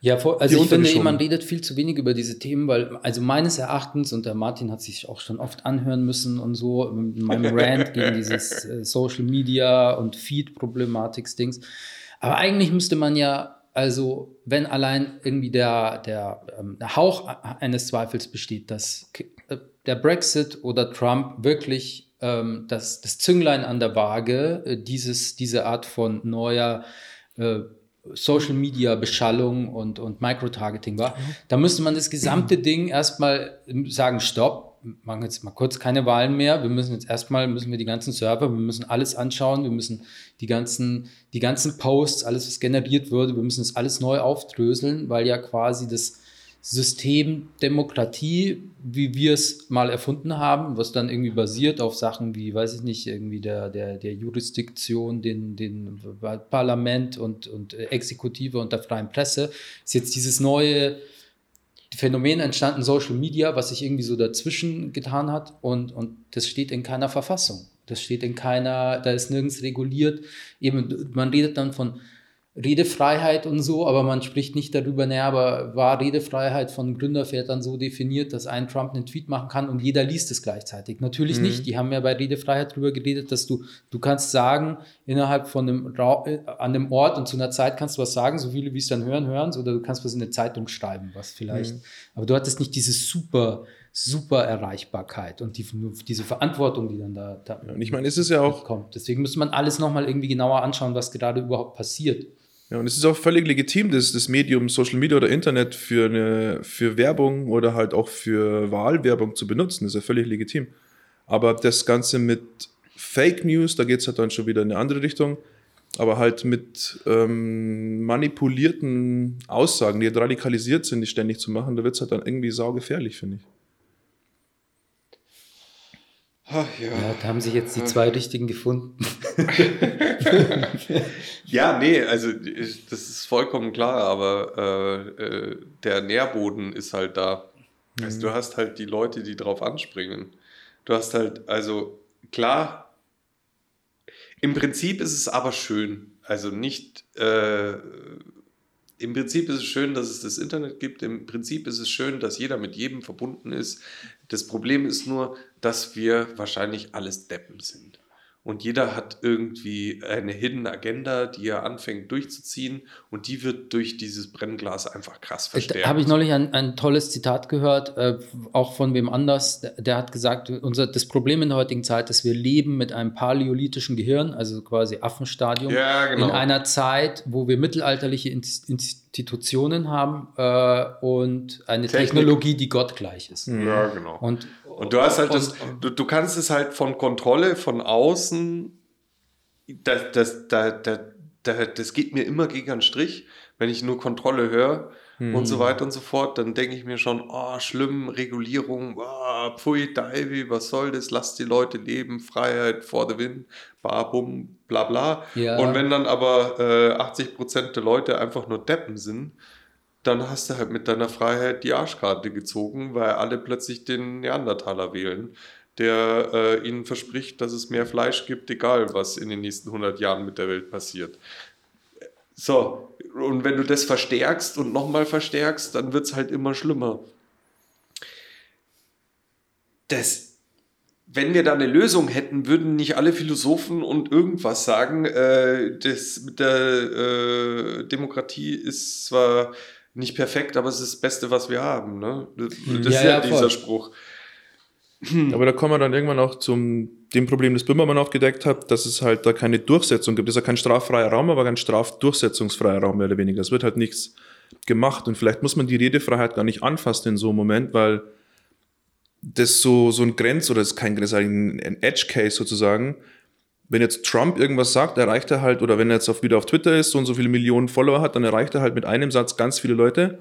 Ja, vor, also ich finde, man redet viel zu wenig über diese Themen, weil, also meines Erachtens, und der Martin hat sich auch schon oft anhören müssen und so, in meinem Rant gegen dieses äh, Social Media und Feed-Problematik-Dings. Aber eigentlich müsste man ja, also wenn allein irgendwie der, der, ähm, der Hauch eines Zweifels besteht, dass äh, der Brexit oder Trump wirklich ähm, das, das Zünglein an der Waage, äh, dieses, diese Art von neuer äh, Social Media Beschallung und, und Microtargeting war, mhm. da müsste man das gesamte Ding erstmal sagen, stopp, machen jetzt mal kurz keine Wahlen mehr. Wir müssen jetzt erstmal, müssen wir die ganzen Server, wir müssen alles anschauen, wir müssen die ganzen, die ganzen Posts, alles, was generiert wurde, wir müssen das alles neu aufdröseln, weil ja quasi das System Demokratie, wie wir es mal erfunden haben, was dann irgendwie basiert auf Sachen wie, weiß ich nicht, irgendwie der, der, der Jurisdiktion, den, den Parlament und, und Exekutive und der freien Presse, ist jetzt dieses neue Phänomen entstanden, Social Media, was sich irgendwie so dazwischen getan hat und, und das steht in keiner Verfassung. Das steht in keiner, da ist nirgends reguliert. Eben, man redet dann von Redefreiheit und so, aber man spricht nicht darüber, naja, aber war Redefreiheit von Gründervätern so definiert, dass ein Trump einen Tweet machen kann und jeder liest es gleichzeitig? Natürlich mhm. nicht. Die haben ja bei Redefreiheit darüber geredet, dass du, du kannst sagen, innerhalb von einem Ra äh, an einem Ort und zu einer Zeit kannst du was sagen, so viele wie es dann hören, hören oder du kannst was in eine Zeitung schreiben, was vielleicht. Mhm. Aber du hattest nicht diese super super Erreichbarkeit und die, diese Verantwortung, die dann da, da ja, und ich meine, es ist ja auch kommt. Deswegen müsste man alles nochmal irgendwie genauer anschauen, was gerade überhaupt passiert. Ja, und es ist auch völlig legitim, dass das Medium Social Media oder Internet für, eine, für Werbung oder halt auch für Wahlwerbung zu benutzen. Das ist ja völlig legitim. Aber das Ganze mit Fake News, da geht es halt dann schon wieder in eine andere Richtung. Aber halt mit ähm, manipulierten Aussagen, die halt radikalisiert sind, die ständig zu machen, da wird es halt dann irgendwie saugefährlich, finde ich. Ach, ja. ja. da haben sich jetzt die zwei richtigen gefunden. ja, nee, also das ist vollkommen klar, aber äh, äh, der Nährboden ist halt da. Mhm. Also, du hast halt die Leute, die drauf anspringen. Du hast halt, also klar, im Prinzip ist es aber schön. Also nicht, äh, im Prinzip ist es schön, dass es das Internet gibt. Im Prinzip ist es schön, dass jeder mit jedem verbunden ist. Das Problem ist nur, dass wir wahrscheinlich alles Deppen sind. Und jeder hat irgendwie eine Hidden Agenda, die er anfängt durchzuziehen und die wird durch dieses Brennglas einfach krass verstärkt. Habe ich neulich ein, ein tolles Zitat gehört, äh, auch von wem anders, der, der, hat gesagt, unser, das Problem in der heutigen Zeit ist, wir leben mit einem paläolithischen Gehirn, also quasi Affenstadium, ja, genau. in einer Zeit, wo wir mittelalterliche Institutionen haben äh, und eine Technik. Technologie, die gottgleich ist. Ja, genau. Und und du hast halt das, du, du kannst es halt von Kontrolle von außen, das, das, das, das, das geht mir immer gegen einen Strich, wenn ich nur Kontrolle höre hm. und so weiter und so fort, dann denke ich mir schon, oh, schlimm, Regulierung, oh, pfui, Divey, was soll das, lass die Leute leben, Freiheit vor der Wind, bum, bla bla. Ja. Und wenn dann aber äh, 80% der Leute einfach nur Deppen sind, dann hast du halt mit deiner Freiheit die Arschkarte gezogen, weil alle plötzlich den Neandertaler wählen, der äh, ihnen verspricht, dass es mehr Fleisch gibt, egal was in den nächsten 100 Jahren mit der Welt passiert. So, und wenn du das verstärkst und nochmal verstärkst, dann wird es halt immer schlimmer. Das, wenn wir da eine Lösung hätten, würden nicht alle Philosophen und irgendwas sagen, äh, das mit der äh, Demokratie ist zwar nicht perfekt, aber es ist das Beste, was wir haben. Ne? Das, das ja, ist ja, ja dieser Spruch. Aber da kommen wir dann irgendwann auch zum dem Problem, das Böhmermann aufgedeckt hat, dass es halt da keine Durchsetzung gibt. Es ist ja kein straffreier Raum, aber kein strafdurchsetzungsfreier Raum mehr oder weniger. Es wird halt nichts gemacht und vielleicht muss man die Redefreiheit gar nicht anfassen in so einem Moment, weil das so, so ein Grenz oder ist kein Grenz, ein Edge Case sozusagen, wenn jetzt Trump irgendwas sagt, erreicht er halt, oder wenn er jetzt auf, wieder auf Twitter ist, so und so viele Millionen Follower hat, dann erreicht er halt mit einem Satz ganz viele Leute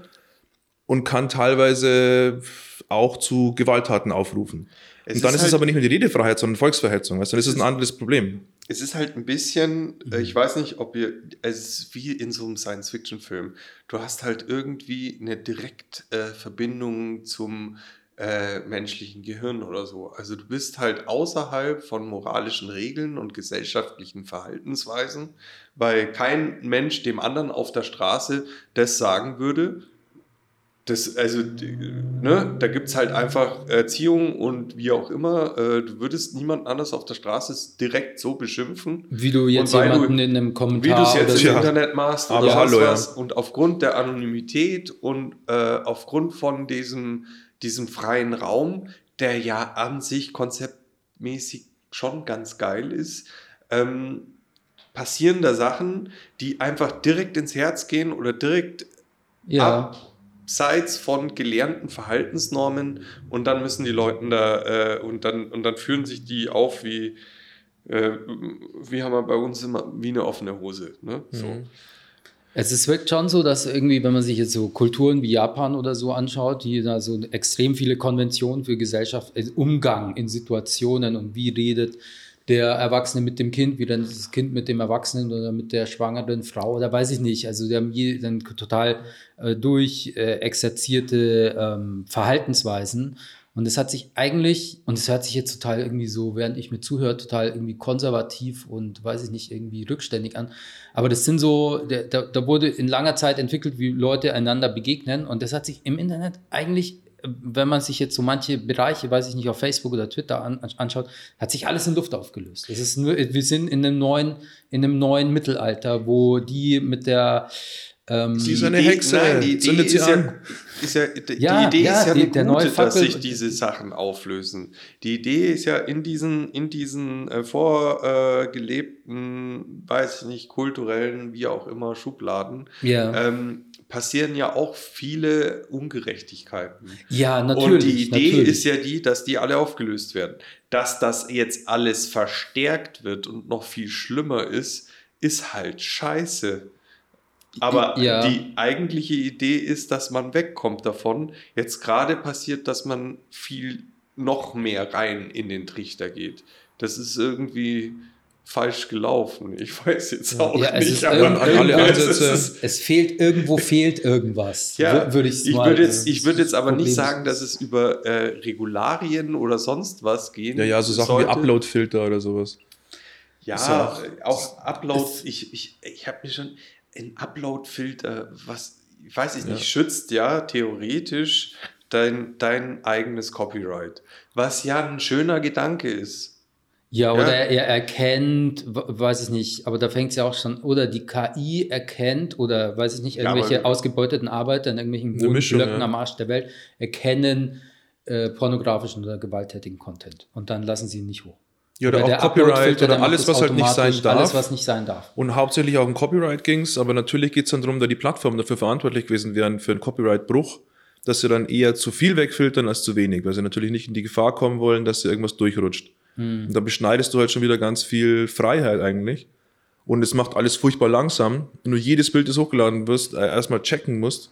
und kann teilweise auch zu Gewalttaten aufrufen. Es und dann ist, halt, es aber nicht mehr die Redefreiheit, sondern Volksverhetzung. Weißt? Dann ist es ein anderes Problem. Es ist halt ein bisschen, äh, mhm. ich weiß nicht, ob ihr, es ist wie in so einem Science-Fiction-Film. Du hast halt irgendwie eine Direktverbindung äh, zum äh, menschlichen Gehirn oder so. Also du bist halt außerhalb von moralischen Regeln und gesellschaftlichen Verhaltensweisen, weil kein Mensch dem anderen auf der Straße das sagen würde, das, also, ne, da gibt es halt einfach Erziehung und wie auch immer. Äh, du würdest niemand anders auf der Straße direkt so beschimpfen. Wie du jetzt jemanden du, in einem Kommentar. Wie du es jetzt im ja. Internet machst oder Aber hallo, was. Ja. Und aufgrund der Anonymität und äh, aufgrund von diesem, diesem freien Raum, der ja an sich konzeptmäßig schon ganz geil ist, ähm, passieren da Sachen, die einfach direkt ins Herz gehen oder direkt ja. ab abseits von gelernten Verhaltensnormen und dann müssen die Leute da äh, und dann und dann fühlen sich die auf wie äh, wie haben wir bei uns immer wie eine offene Hose. Ne? So. Mhm. Es ist wirklich schon so, dass irgendwie, wenn man sich jetzt so Kulturen wie Japan oder so anschaut, die da so extrem viele Konventionen für Gesellschaft, äh, Umgang in Situationen und wie redet der Erwachsene mit dem Kind, wie dann das Kind mit dem Erwachsenen oder mit der schwangeren Frau oder weiß ich nicht. Also die haben je, dann total äh, durchexerzierte äh, ähm, Verhaltensweisen. Und es hat sich eigentlich, und es hört sich jetzt total irgendwie so, während ich mir zuhöre, total irgendwie konservativ und weiß ich nicht, irgendwie rückständig an. Aber das sind so, da, da wurde in langer Zeit entwickelt, wie Leute einander begegnen. Und das hat sich im Internet eigentlich wenn man sich jetzt so manche Bereiche, weiß ich nicht, auf Facebook oder Twitter an, anschaut, hat sich alles in Luft aufgelöst. Es ist nur, wir sind in einem neuen, in einem neuen Mittelalter, wo die mit der ähm, sie ist eine Hexe. Nein, die Idee, ist ja, ist ja, die ja, Idee ja, ist ja die, eine gute, dass sich diese Sachen auflösen. Die Idee ist ja in diesen, in diesen äh, vorgelebten, äh, weiß ich nicht, kulturellen, wie auch immer, Schubladen, ja. ähm, passieren ja auch viele Ungerechtigkeiten. Ja, natürlich. Und die Idee natürlich. ist ja die, dass die alle aufgelöst werden. Dass das jetzt alles verstärkt wird und noch viel schlimmer ist, ist halt scheiße. Aber ja. die eigentliche Idee ist, dass man wegkommt davon. Jetzt gerade passiert, dass man viel noch mehr rein in den Trichter geht. Das ist irgendwie falsch gelaufen. Ich weiß jetzt auch ja, nicht. aber alle Ansätze. Es, es, fehlt irgendwo fehlt irgendwas. Ja, würde ich, ich würde jetzt, ich würde jetzt aber nicht sagen, dass es über äh, Regularien oder sonst was gehen. Ja, ja, so Sachen sollte. wie Upload-Filter oder sowas. Ja, auch, auch Upload. Ich, ich, ich habe mir schon ein Upload-Filter, was weiß ich nicht, ja. schützt ja theoretisch dein, dein eigenes Copyright. Was ja ein schöner Gedanke ist. Ja, oder ja. Er, erkennt, weiß ich nicht, aber da fängt es ja auch schon, oder die KI erkennt, oder weiß ich nicht, irgendwelche ja, ausgebeuteten Arbeiter in irgendwelchen Blöcken ja. am Arsch der Welt erkennen äh, pornografischen oder gewalttätigen Content. Und dann lassen sie ihn nicht hoch. Ja, oder, oder auch Copyright oder alles, was halt nicht sein darf. Alles, was nicht sein darf. Und hauptsächlich auch um Copyright ging es, aber natürlich geht es dann darum, da die Plattformen dafür verantwortlich gewesen wären für einen Copyright-Bruch, dass sie dann eher zu viel wegfiltern als zu wenig, weil sie natürlich nicht in die Gefahr kommen wollen, dass sie irgendwas durchrutscht. Hm. Und da beschneidest du halt schon wieder ganz viel Freiheit eigentlich. Und es macht alles furchtbar langsam. Wenn du jedes Bild, das hochgeladen wirst, äh, erstmal checken musst,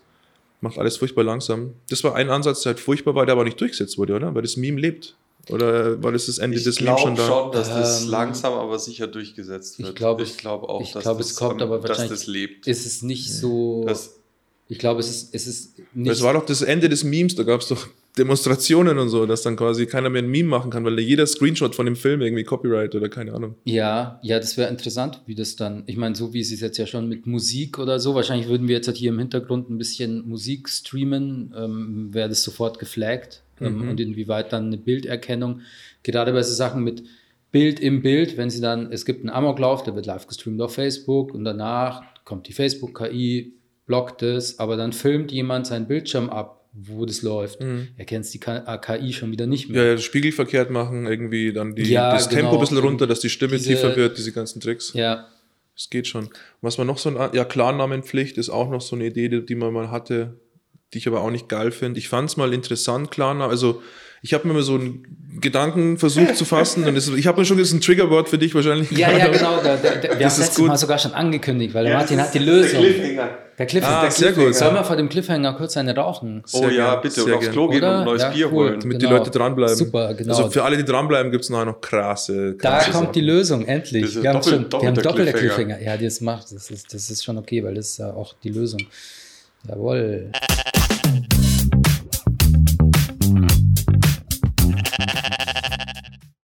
macht alles furchtbar langsam. Das war ein Ansatz, der halt furchtbar war, der aber nicht durchgesetzt wurde, oder? Weil das Meme lebt. Oder war das das Ende ich des Memes schon da? Ich glaube schon, dass das ähm, langsam aber sicher durchgesetzt wird. Ich glaube ich glaub auch, ich dass, glaub, das, es kommt, aber dass das lebt. Ist es nicht so. Das, ich glaube, es ist, es ist nicht. Es war doch das Ende des Memes, da gab es doch Demonstrationen und so, dass dann quasi keiner mehr ein Meme machen kann, weil jeder Screenshot von dem Film irgendwie Copyright oder keine Ahnung. Ja, ja, das wäre interessant, wie das dann, ich meine, so wie es ist jetzt ja schon mit Musik oder so, wahrscheinlich würden wir jetzt halt hier im Hintergrund ein bisschen Musik streamen, ähm, wäre das sofort geflaggt ähm, mhm. und inwieweit dann eine Bilderkennung, gerade bei so Sachen mit Bild im Bild, wenn sie dann, es gibt einen Amoklauf, der wird live gestreamt auf Facebook und danach kommt die Facebook-KI, blockt es, aber dann filmt jemand seinen Bildschirm ab, wo das läuft. Mhm. Erkennst die KI äh, schon wieder nicht mehr. Ja, ja Spiegel verkehrt machen, irgendwie dann die, ja, das genau. Tempo ein bisschen runter, dass die Stimme diese, tiefer wird, diese ganzen Tricks. Ja. Es geht schon. Was man noch so ein, ja, Klarnamenpflicht ist auch noch so eine Idee, die man mal hatte, die ich aber auch nicht geil finde. Ich fand es mal interessant, Klarnamen, also ich habe mir mal so einen Gedanken versucht zu fassen. Und ich habe mir schon jetzt ein Triggerwort für dich wahrscheinlich. Ja, ja, genau. Da, da, wir haben das letztes Mal sogar schon angekündigt, weil der ja, Martin hat die Lösung. Der Cliffhanger. Der Cliffhanger. Ah, der sehr gut. Sollen wir vor dem Cliffhanger kurz eine rauchen? Oh sehr ja, bitte. und aufs Klo gehen und ein neues ja, Bier holen. Damit genau. die Leute dranbleiben. Super, genau. Also für alle, die dranbleiben, gibt es nachher noch krasse, krasse Da kommt Sachen. die Lösung, endlich. Wir haben, doppel, schon, wir haben doppelte Cliffhanger. Ja, das macht, das ist, das ist schon okay, weil das ist ja auch die Lösung. Jawohl.